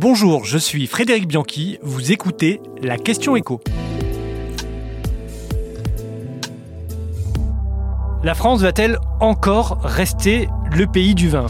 Bonjour, je suis Frédéric Bianchi, vous écoutez La question écho. La France va-t-elle encore rester le pays du vin?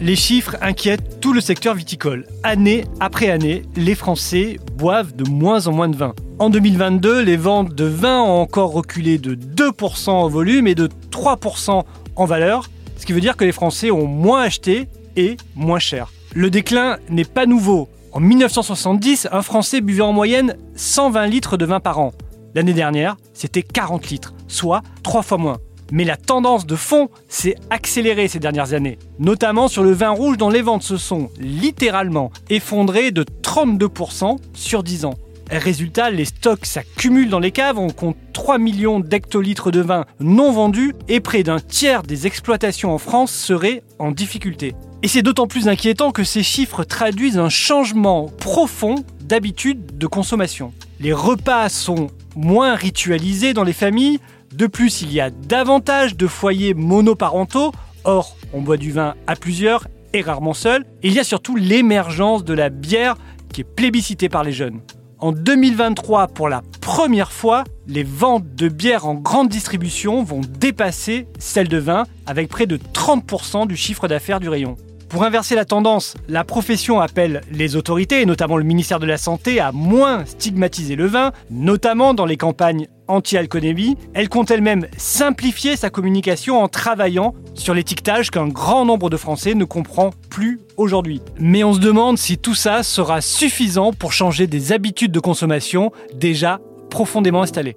Les chiffres inquiètent tout le secteur viticole. Année après année, les Français boivent de moins en moins de vin. En 2022, les ventes de vin ont encore reculé de 2% en volume et de 3% en valeur, ce qui veut dire que les Français ont moins acheté et moins cher. Le déclin n'est pas nouveau. En 1970, un Français buvait en moyenne 120 litres de vin par an. L'année dernière, c'était 40 litres, soit trois fois moins. Mais la tendance de fond s'est accélérée ces dernières années, notamment sur le vin rouge dont les ventes se sont littéralement effondrées de 32% sur 10 ans. Résultat, les stocks s'accumulent dans les caves, on compte 3 millions d'hectolitres de vin non vendus et près d'un tiers des exploitations en France seraient en difficulté. Et c'est d'autant plus inquiétant que ces chiffres traduisent un changement profond d'habitude de consommation. Les repas sont moins ritualisés dans les familles, de plus il y a davantage de foyers monoparentaux, or on boit du vin à plusieurs et rarement seul, et il y a surtout l'émergence de la bière qui est plébiscitée par les jeunes. En 2023, pour la première fois, les ventes de bière en grande distribution vont dépasser celles de vin, avec près de 30% du chiffre d'affaires du rayon. Pour inverser la tendance, la profession appelle les autorités, et notamment le ministère de la Santé, à moins stigmatiser le vin, notamment dans les campagnes anti-alcoolémie. Elle compte elle-même simplifier sa communication en travaillant sur l'étiquetage qu'un grand nombre de Français ne comprend plus aujourd'hui. Mais on se demande si tout ça sera suffisant pour changer des habitudes de consommation déjà profondément installées.